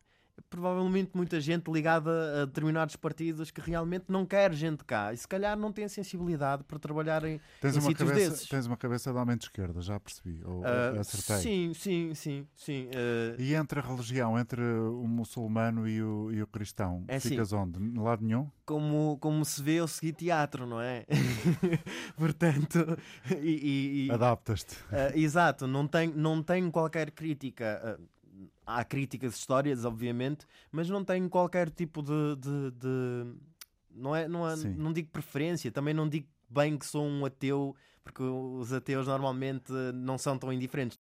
provavelmente muita gente ligada a determinados partidos que realmente não quer gente cá e se calhar não tem a sensibilidade para trabalhar em. Tens em uma, sítios cabeça, desses. tens uma cabeça de esquerda, já percebi. Ou ah, acertei. sim, sim, sim, sim. ah, E entre a religião, entre o muçulmano e o, e o cristão, É ficas onde? No lado nenhum? como, como se vê, eu segui teatro, não é? Portanto, e- e- e- Adaptas-te. Ah, exato, não tenho, não tenho qualquer crítica. Há críticas históricas, obviamente, mas não tenho qualquer tipo de. de- de- não, é, não, é, Sim. não digo preferência, também não digo bem que sou um ateu, porque os ateus normalmente não são tão indiferentes.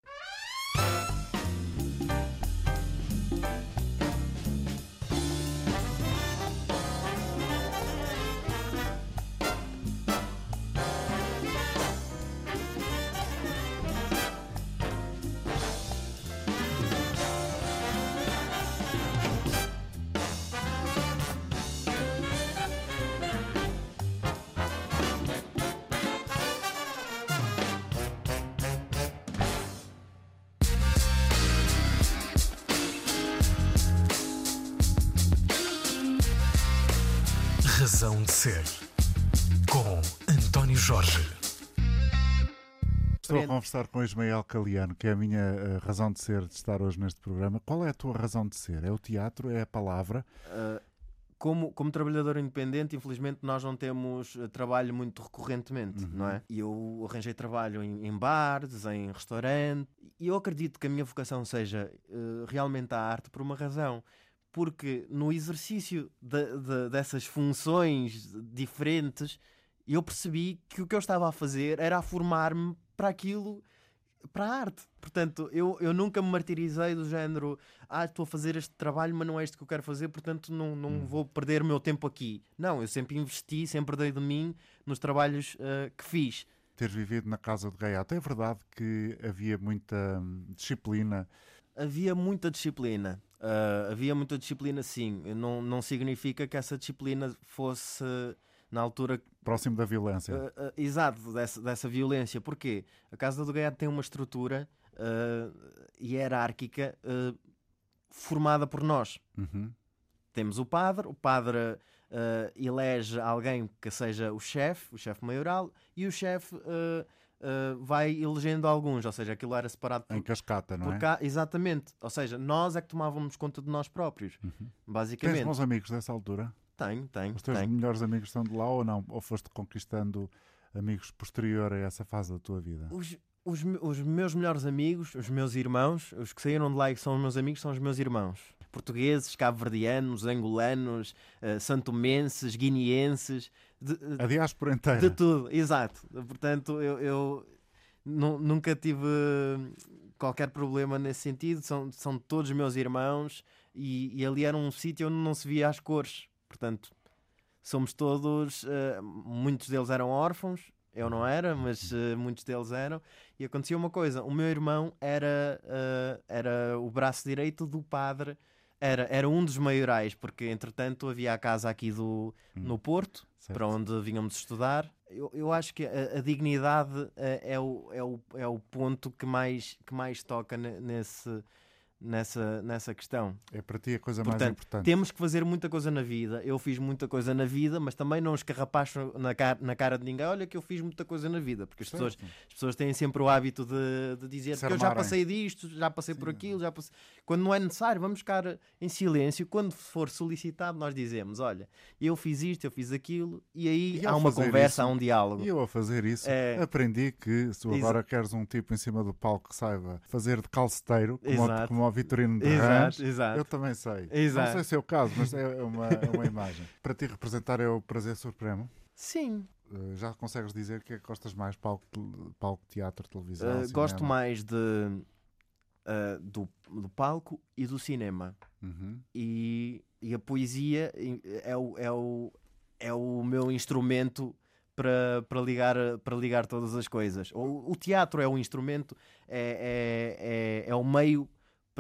Razão de Ser. Com António Jorge. Estou a conversar com Ismael Caliano, que é a minha eh, razão de ser de estar hoje neste programa. Qual é a tua razão de ser? É o teatro? É a palavra? Ah, como, como trabalhador independente, infelizmente nós não temos eh, trabalho muito recorrentemente, não é? E eu arranjei trabalho em, em bares, em restaurante, e eu acredito que a minha vocação seja eh, realmente a arte por uma razão. Porque no exercício de- de- dessas funções diferentes, eu percebi que o que eu estava a fazer era a formar-me para aquilo para a arte. Portanto, eu, eu nunca me martirizei do género, ah, estou a fazer este trabalho, mas não é isto que eu quero fazer, portanto não, não vou perder o meu tempo aqui. Não, eu sempre investi, sempre dei de mim nos trabalhos ah, que fiz. Teres vivido na casa de Gaiato. É verdade que havia muita hum, disciplina. Havia muita disciplina. Ah, havia muita disciplina, sim. Não, não significa que essa disciplina fosse, na altura, Próximo da violência. Uh, uh, exato, dessa, dessa violência. Porquê? A Casa do Gaiato tem uma estrutura uh, hierárquica uh, formada por nós. Uhum. Temos o padre, o padre uh, elege alguém que seja o chefe, o chefe maioral, e o chefe uh, uh, vai elegendo alguns, ou seja, aquilo era separado por, Em cascata, não é? cá. Exatamente. Ou seja, nós é que tomávamos conta de nós próprios, Uhum. Tens basicamente. bons amigos dessa altura? Tenho, tenho, Os teus tenho. melhores amigos estão de lá ou não? Ou foste conquistando amigos posterior a essa fase da tua vida? Os, Os, os, meus melhores amigos, os meus irmãos, os que saíram de lá e que são os meus amigos, são os meus irmãos. Portugueses, cabo-verdianos, angolanos, uh, santomenses, guineenses. De, a diáspora inteira. De tudo, exato. Portanto, eu, eu nunca tive qualquer problema nesse sentido. São, são todos meus irmãos e, e ali era um sítio onde não se via as cores. Portanto, somos todos. Uh, muitos deles eram órfãos, eu não era, mas uh, muitos deles eram. E acontecia uma coisa: o meu irmão era, uh, era o braço direito do padre. Era, era um dos maiorais, porque entretanto havia a casa aqui do, hum. no Porto, certo. para onde vínhamos estudar. Eu, eu acho que a, a dignidade é, é, o, é, o, é o ponto que mais, que mais toca nesse, nessa, nessa questão. É para ti a coisa Portanto, mais importante. Temos que fazer muita coisa na vida. Eu fiz muita coisa na vida, mas também não escarrapacho na cara, na cara de ninguém. Olha que eu fiz muita coisa na vida, porque as, pessoas, as pessoas têm sempre o hábito de, de dizer que eu já passei disto, já passei Sim. por aquilo, já passei. Quando não é necessário, vamos ficar em silêncio. Quando for solicitado, nós dizemos: Olha, eu fiz isto, eu fiz aquilo, e aí e há uma conversa, isso, há um diálogo. E eu a fazer isso é... aprendi que se agora queres um tipo em cima do palco que saiba fazer de calceteiro, como, como Vitorino de exato, Rãs, exato. eu também sei. Exato. Não sei se é o caso, mas é uma, é uma imagem. Para ti representar é o prazer supremo? Sim. Uh, já consegues dizer que é que gostas mais? Palco, palco teatro, televisão? Uh, gosto mais de, uh, do, do palco e do cinema. Uhum. E, e a poesia é o, é o, é o meu instrumento para, para, ligar, para ligar todas as coisas. O, o teatro é o instrumento, é, é, é, é o meio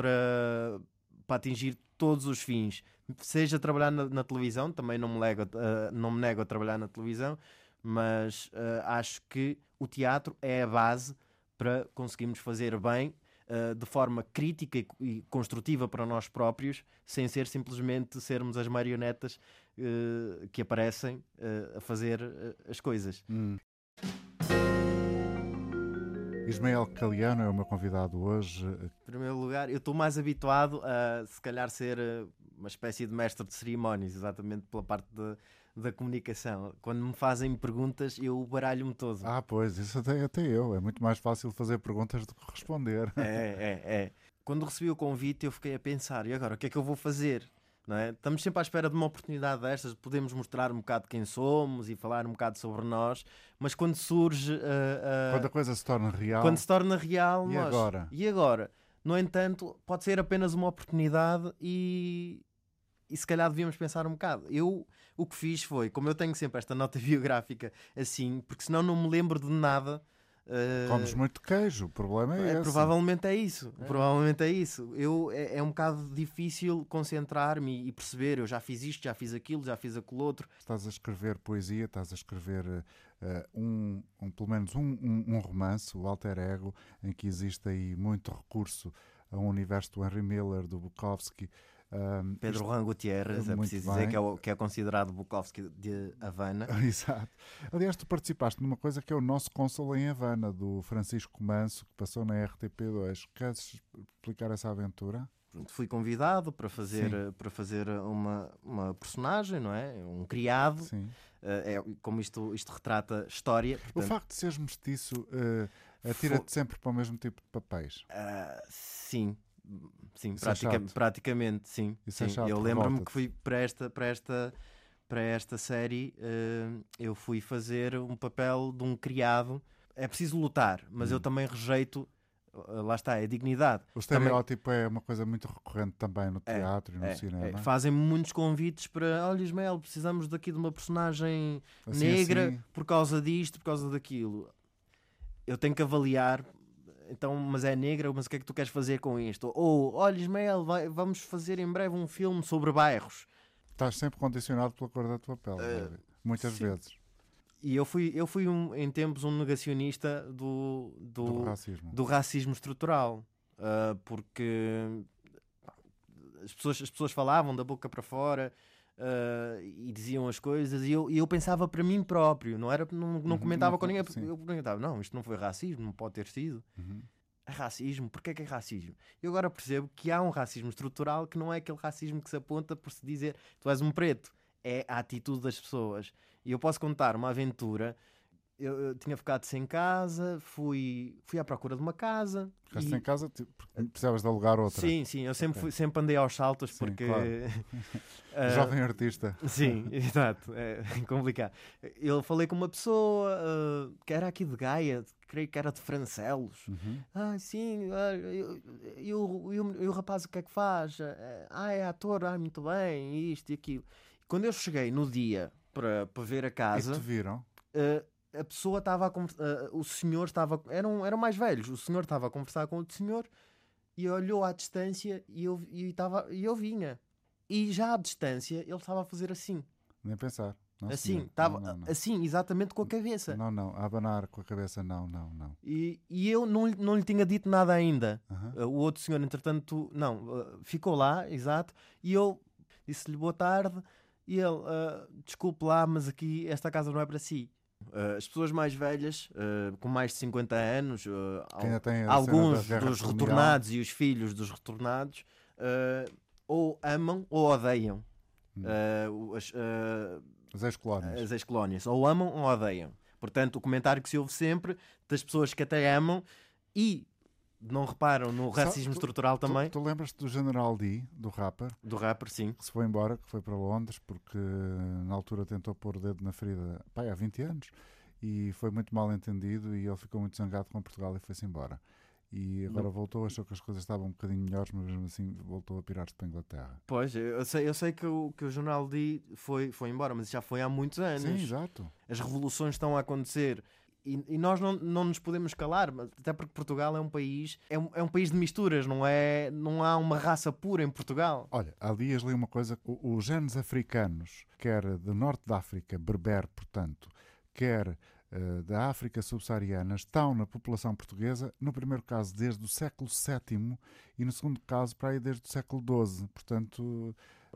para, para atingir todos os fins. Seja trabalhar na, na televisão, também não me, nego, uh, não me nego a trabalhar na televisão, mas uh, acho que o teatro é a base para conseguirmos fazer bem uh, de forma crítica e, e, construtiva para nós próprios, sem ser simplesmente sermos as marionetas que aparecem a fazer as coisas. Hum. Ismael Caliano é o meu convidado hoje. Em primeiro lugar, eu estou mais habituado a, se calhar, ser eh, uma espécie de mestre de cerimónias, exatamente pela parte de, da comunicação. Quando me fazem perguntas, eu baralho-me todo. Ah, pois, isso até, até eu. É muito mais fácil fazer perguntas do que responder. É, é, é. Quando recebi o convite, eu fiquei a pensar: e agora, o que é que eu vou fazer? Não é? Estamos sempre à espera de uma oportunidade destas, podemos mostrar um bocado quem somos e falar um bocado sobre nós, mas quando surge. Uh, uh, quando a coisa se torna real. Quando se torna real, e nós, agora? E agora? No entanto, pode ser apenas uma oportunidade e, e se calhar devíamos pensar um bocado. Eu o que fiz foi, como eu tenho sempre esta nota biográfica assim, porque senão não me lembro de nada Uh, Comes muito queijo, o problema é, é esse. Provavelmente é isso. É. Provavelmente é isso. Eu, é, é um bocado difícil concentrar-me e perceber. Eu já fiz isto, já fiz aquilo, já fiz aquilo outro. Estás a escrever poesia, estás a escrever uh, um, um, pelo menos um, um, um, romance, o Alter Ego, em que existe aí muito recurso ao universo do Henry Miller, do Bukowski. Um, Pedro Juan Gutierrez, é preciso dizer que é, o, que é considerado Bukowski de Havana. Exato. Aliás, tu participaste numa coisa que é o nosso cônsul em Havana, do Francisco Manso, que passou na RTP2. Queres explicar essa aventura? Fui convidado para fazer, para fazer uma, uma personagem, não é? Um criado. Sim. Uh, é, como isto, isto retrata história. Portanto... O facto de seres mestiço uh, atira-te sempre para o mesmo tipo de papéis? Uh, sim, Sim, pratica, é praticamente, sim. sim. É eu lembro-me que fui para esta, para esta, para esta série, uh, eu fui fazer um papel de um criado. É preciso lutar, mas hum. eu também rejeito. Uh, lá está, é dignidade. O estereótipo também... é uma coisa muito recorrente também no é, teatro é, e no é, cinema. É. Fazem muitos convites para, olha Ismael, precisamos daqui de uma personagem assim, negra assim. por causa disto, por causa daquilo. Eu tenho que avaliar então, mas é negra, mas o que é que tu queres fazer com isto? Ou, olha, Ismael, vai, vamos fazer em breve um filme sobre bairros. Estás sempre condicionado pela cor da tua pele, uh, muitas sim. vezes. E eu fui, eu fui um, em tempos um negacionista do, do, do racismo. do racismo estrutural, uh, porque as pessoas, as pessoas falavam da boca para fora, Uh, e diziam as coisas e eu, e eu pensava para mim próprio, não era não, não uhum, comentava com ninguém, sim. eu perguntava, não, isto não foi racismo, não pode ter sido. Uhum. É racismo, porquê é que é racismo? E agora percebo que há um racismo estrutural que não é aquele racismo que se aponta por se dizer tu és um preto, é a atitude das pessoas. E eu posso contar uma aventura eu, eu tinha ficado sem casa, fui, fui à procura de uma casa. Ficaste e- em casa, porque precisavas de alugar outra. Sim, sim, eu sempre, fui, sempre andei aos saltos Sim, porque. claro. Jovem artista. Sim, exato, é complicado. Eu falei com uma pessoa ah, que era aqui de Gaia, creio que era de Francelos. Uhum. Ah, sim, ah, e- e o- e e rapaz o que é que faz? Ah, é ator, ah, muito bem, isto e aquilo. Quando eu cheguei no dia para, para ver a E casa, te viram? ah, a pessoa estava a conversar, o senhor estava, eram, eram mais velhos, o senhor estava a conversar com outro senhor e olhou à distância e eu, e estava, e eu vinha. E já à distância ele estava a fazer assim, Nem pensar. Não, assim, senhor. estava Não, não, não. assim, exatamente com a cabeça. Não, não, a abanar com a cabeça, não, não, não. E, e eu não, lhe- não lhe tinha dito nada ainda. Uh, O outro senhor, entretanto, não, uh, ficou lá, exato, e eu disse-lhe boa tarde, e ele, uh, desculpe lá, mas aqui esta casa não é para si. Uh, as pessoas mais velhas, uh, com mais de 50 anos, uh, alguns dos retornados e os filhos dos retornados, ou amam ou odeiam Hum. as, As ex-colónias. as ex-colónias, ou amam ou odeiam. Portanto, o comentário que se ouve sempre das pessoas que até amam e não reparam no Só- racismo tu- estrutural Tu, também, tu lembras-te do General D, do rapper, do rapper, sim. que se foi embora, que foi para Londres, porque na altura tentou pôr o dedo na ferida pai, há 20 anos e foi muito mal entendido e ele ficou muito zangado com Portugal e foi-se embora. E agora voltou, achou que as coisas estavam um bocadinho melhores, mas mesmo assim voltou a pirar-se para a Inglaterra. Pois, eu sei, eu sei que, o, que o jornal D foi, foi embora, mas já foi há muitos anos. Sim, exato. As revoluções estão a acontecer. E, e nós não, não nos podemos calar, até porque Portugal é um país é um, é um país de misturas, não é? Não há uma raça pura em Portugal. Olha, há dias li uma coisa: os genes africanos, quer do norte da África, berber, portanto, quer eh, da África subsaariana, estão na população portuguesa, no primeiro caso desde o século VII e no segundo caso para aí desde o século XII. Portanto,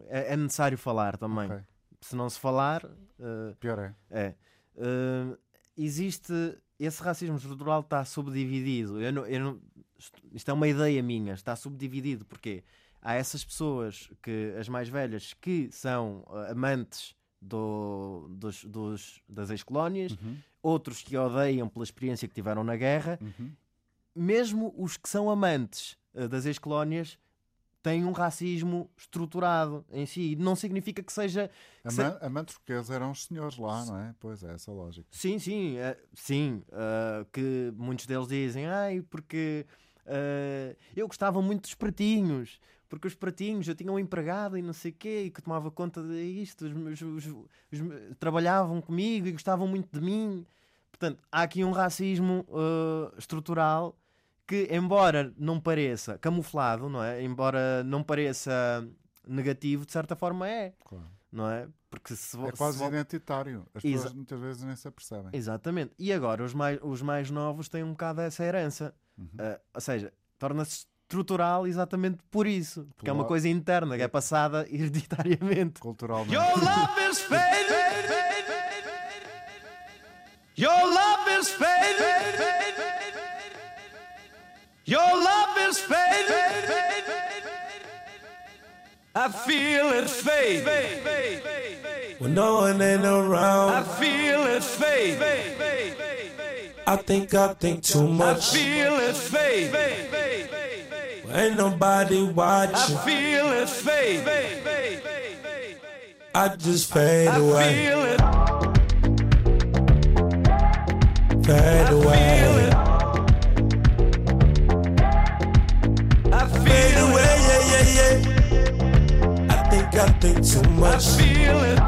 É, é necessário falar também. ok, Se não se falar, eh, pior é. É. Hum, existe. Esse racismo estrutural está subdividido. Eu não, eu não- isto- é uma ideia minha. Está subdividido porque há essas pessoas, que as mais velhas, que são ah, amantes do- dos, dos- das ex-colónias, Uhum, outros que odeiam pela experiência que tiveram na guerra. uhum. Mesmo os que são amantes ah, das ex-colónias têm um racismo estruturado em si. Não significa que seja que Ama- Amantes portugueses eram os senhores lá, não é? Pois é, essa a lógica. Sim, sim, eh, sim. eh, que muitos deles dizem, ai, porque eh, eu gostava muito dos pratinhos, porque os pratinhos eu tinha um empregado e não sei o quê, e que tomava conta disto, os, os- os trabalhavam comigo e gostavam muito de mim. Portanto, há aqui um racismo estrutural que, embora não pareça camuflado, não é? Embora não pareça negativo, de certa forma é, Claro. não é? Porque se, É se quase vol- identitário. As Exa- pessoas muitas vezes nem se apercebem. Exatamente. E agora os mais, os mais novos têm um bocado essa herança. Uhum. Ah, ou seja, torna-se estrutural exatamente por isso. Porque é uma coisa interna, que é passada hereditariamente. Culturalmente. Your love is fading. Your Your love is fading. I feel it fade. When no one ain't around, I feel it fade. I think I think too much. I feel it fade. Ain't nobody watching. I feel it fade. I just fade away, fade away, Yeah. I think I think too much. I feel it.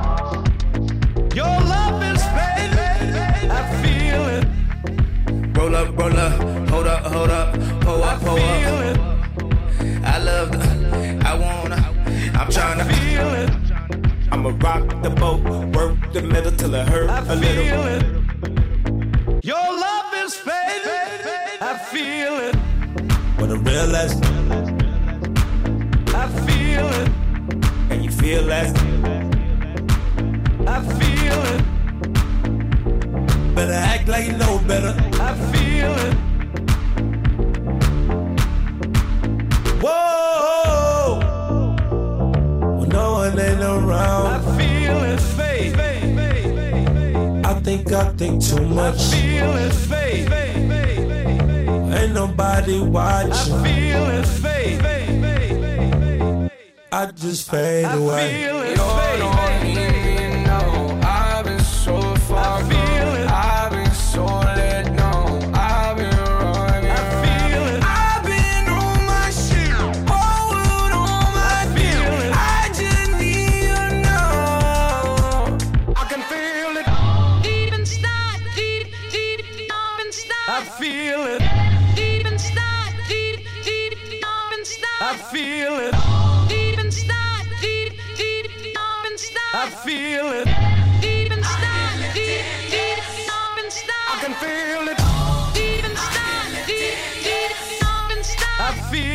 Your love is fading. I feel it. Roll up, roll up, hold up, hold up, pull I up, pull feel up. it. I love the, I wanna, I'm trying to Feel it. I'ma rock the boat, work the middle till it hurt I a little. feel it. Your love is fading. I feel it. When I realize, I feel it. and you feel less, I feel it. better act like you know better. I feel it. Whoa! When no one ain't around. I feel it. I think I think too much. I feel it fade. Ain't nobody watching. I feel it fade. I just fade away.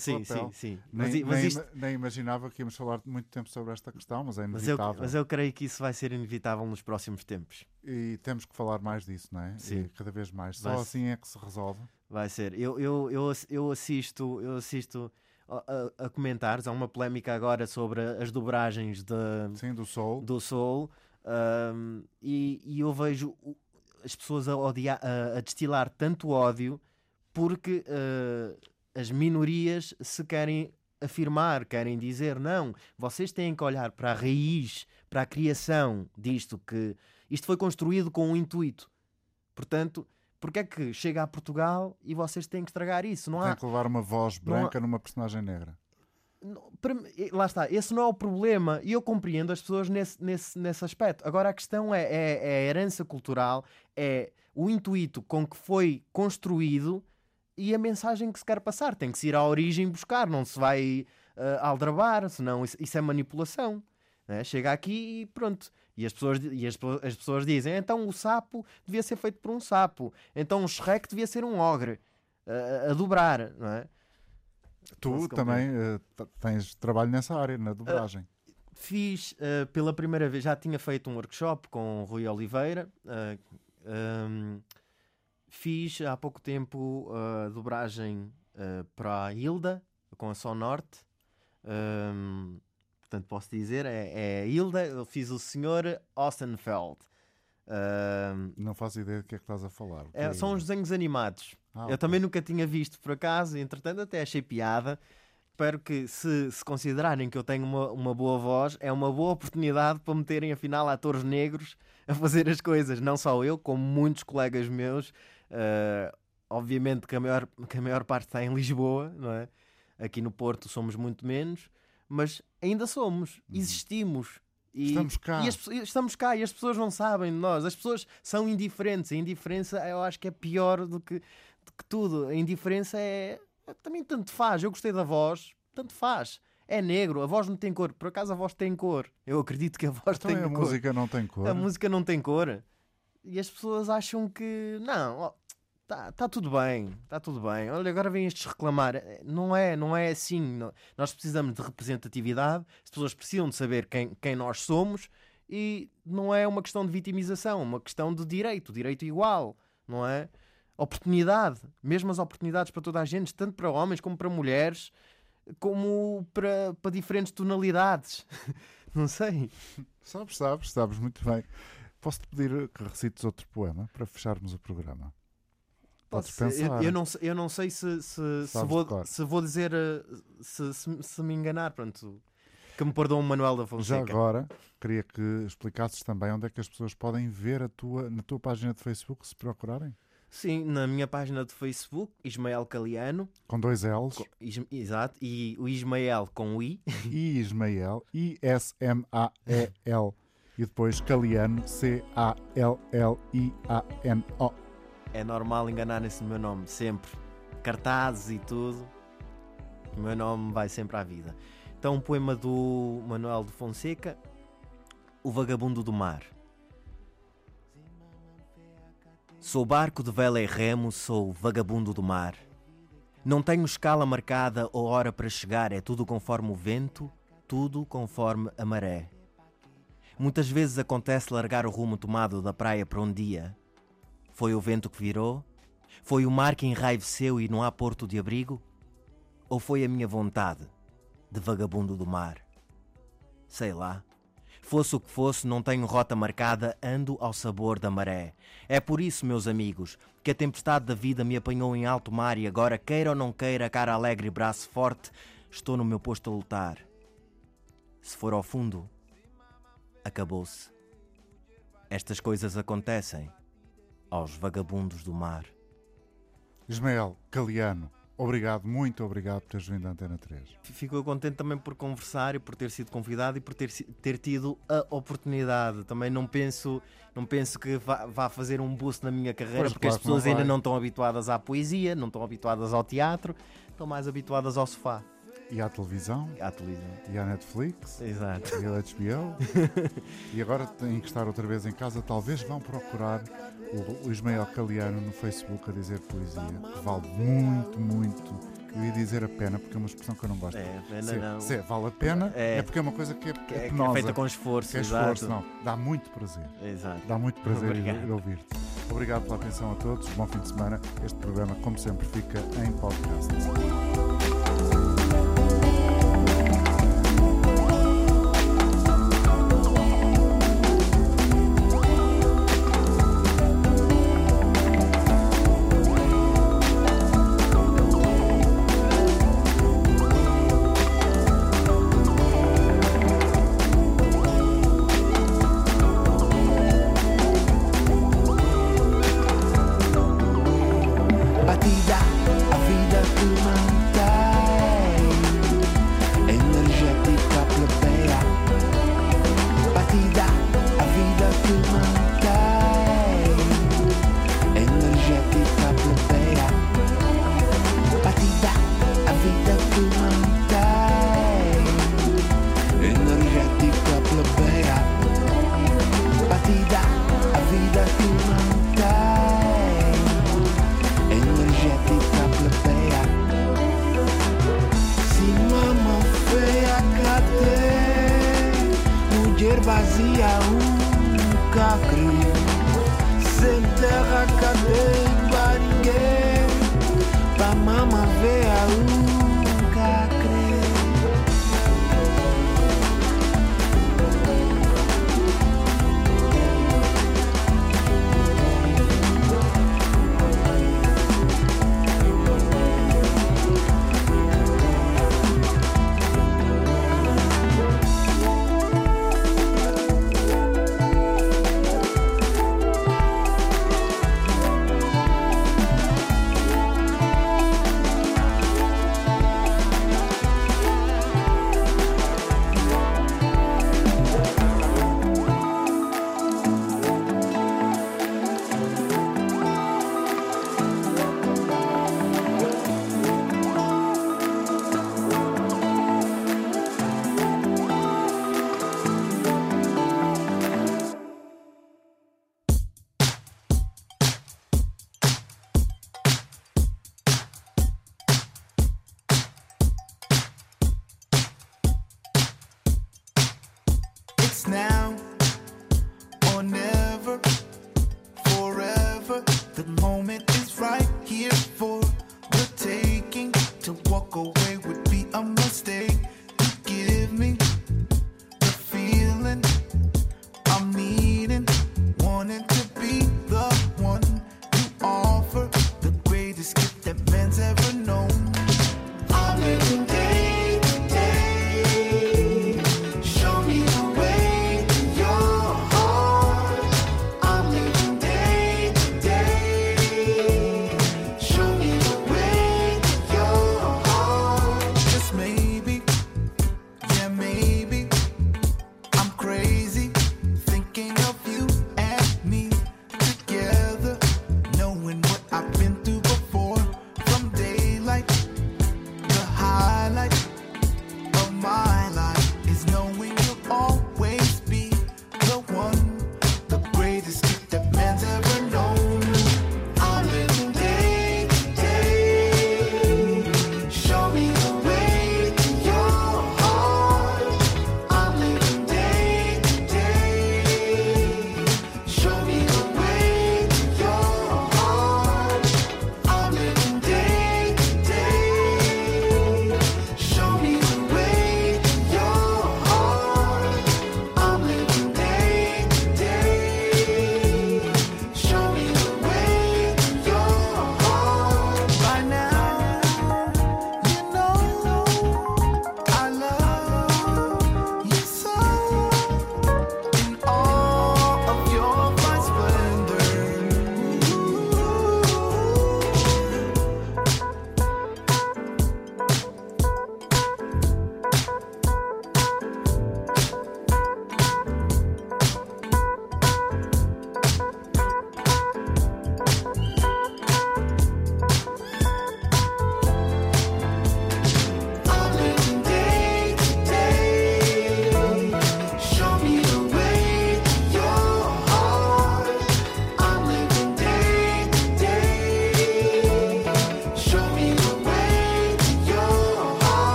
sim, papel. sim, sim. Nem, Mas, mas nem isto- nem imaginava que íamos falar muito tempo sobre esta questão, mas é mas eu, inevitável. mas eu creio que isso vai ser inevitável nos próximos tempos. E temos que falar mais disso, não é? Sim. E cada vez mais. Só Vai-se- assim é que se resolve. Vai ser. Eu, eu, eu, eu assisto, eu assisto a, a- comentários. Há uma polémica agora sobre as dobragens de, Sim, do Soul. do Soul ahm, e, e eu vejo as pessoas a, odiar, a, a destilar tanto ódio porque ah, as minorias se querem afirmar, querem dizer não, vocês têm que olhar para a raiz, para a criação disto que isto foi construído com um intuito. Portanto, porque é que chega a Portugal e vocês têm que estragar isso? Não há, Tem que levar uma voz não há- branca numa personagem negra. lá está, esse não é o problema e eu compreendo as pessoas nesse, nesse, nesse aspecto. Agora a questão é, é, é a herança cultural, é o intuito com que foi construído e a mensagem que se quer passar. Tem que se ir à origem buscar, não se vai uh, aldrabar, senão isso, isso é manipulação. né? Chega aqui e pronto. E as pessoas, e as, as pessoas dizem então o sapo devia ser feito por um sapo, então o Shrek devia ser um ogre uh, a dobrar, não é? Tu também t- tens trabalho nessa área, na dobragem. Fiz eh, pela primeira vez, já tinha feito um workshop com o Rui Oliveira. eh, ehm, fiz há pouco tempo a dobragem eh, para a Hilda, com a Sol Norte. Ehm, portanto, posso dizer, é, é a Hilda. Eu fiz o Sr. Ostenfeld. Ehm, Não faço ideia do que é que estás a falar. É- são isso? desenhos animados. Ah, Eu ok. também nunca tinha visto por acaso, entretanto até achei piada. Espero que se, se considerarem que eu tenho uma, uma boa voz, é uma boa oportunidade para meterem afinal atores negros a fazer as coisas. Não só eu, como muitos colegas meus. Ah, obviamente que a, maior, que a maior parte está em Lisboa, não é? Aqui no Porto somos muito menos, mas ainda somos, existimos. E, Uhum. Estamos cá. E as estamos cá e as pessoas não sabem de nós. As pessoas são indiferentes. A indiferença eu acho que é pior do que, do que tudo. A indiferença é. é- Também tanto faz. Eu gostei da voz, tanto faz. É negro, a voz não tem cor. Por acaso a voz tem cor. Eu acredito que a voz Então tem a cor. música não tem cor. A música não tem cor. E as pessoas acham que. Não, está tá tudo bem, está tudo bem. Olha, agora vêm estes reclamar. Eh, Não é, não é assim. Nós precisamos de representatividade, as pessoas precisam de saber quem, quem nós somos e não é uma questão de vitimização, é uma questão de direito, direito igual, não é? Oportunidade, mesmas oportunidades para toda a gente, tanto para homens como para mulheres, como para, para diferentes tonalidades. Não sei. Sabes, sabes, sabes muito bem. Posso-te pedir que recites outro poema para fecharmos o programa? Podes Posso- eu- pensar. Eu, não, sei- eu não sei se, se, se vou, se vou dizer eh, se, se, se me enganar, pronto. Que me perdoa o Manuel da Já Fonseca. agora, queria que explicasses também onde é que as pessoas podem ver a tua, na tua página de Facebook se procurarem. Sim, na minha página de Facebook, Ismael Caliano, Com dois L's. com- Is- exato, e o Ismael com o I, I Ismael, I-S-M-A-E-L. E depois Caliano, C-A-L-L-I-A-N-O. é normal enganarem-se no meu nome, sempre. Cartazes e tudo, o meu nome vai sempre à vida. Então, um poema do Manuel de Fonseca, O Vagabundo do Mar. Sou barco de vela e remo, sou vagabundo do mar. Não tenho escala marcada ou hora para chegar, é tudo conforme o vento, tudo conforme a maré. Muitas vezes acontece largar o rumo tomado da praia para um dia. Foi o vento que virou? Foi o mar que enraiveceu e não há porto de abrigo? Ou foi a minha vontade, de vagabundo do mar? Sei lá. Fosse o que fosse, não tenho rota marcada, ando ao sabor da maré. É por isso, meus amigos, que a tempestade da vida me apanhou em alto mar e agora, queira ou não queira, cara alegre e braço forte, estou no meu posto a lutar. Se for ao fundo, acabou-se. Estas coisas acontecem aos vagabundos do mar. Ismael Caliano, obrigado, muito obrigado por teres vindo à Antena 3. Fico contente também por conversar e por ter sido convidado e por ter, ter tido a oportunidade. Também não penso, não penso que vá, vá fazer um boost na minha carreira, Pois, porque claro as que não pessoas ainda não estão habituadas à poesia, não estão habituadas ao teatro, estão mais habituadas ao sofá, E à televisão, à televisão. e à Netflix, Exato. e à HBO. e agora têm que estar outra vez em casa. Talvez vão procurar o, Ismael Caliano no Facebook a dizer poesia, que vale muito, muito. Eu ia dizer a pena, porque é uma expressão que eu não gosto. É, pena se, não. se vale a pena, é, É. porque é uma coisa que é, Que é é, que é penosa. feita com esforço, é exato. esforço, não. Dá muito prazer. Exato. Dá muito prazer ouvir-te. Obrigado pela atenção a todos. Bom fim de semana. Este programa, como sempre, fica em podcast.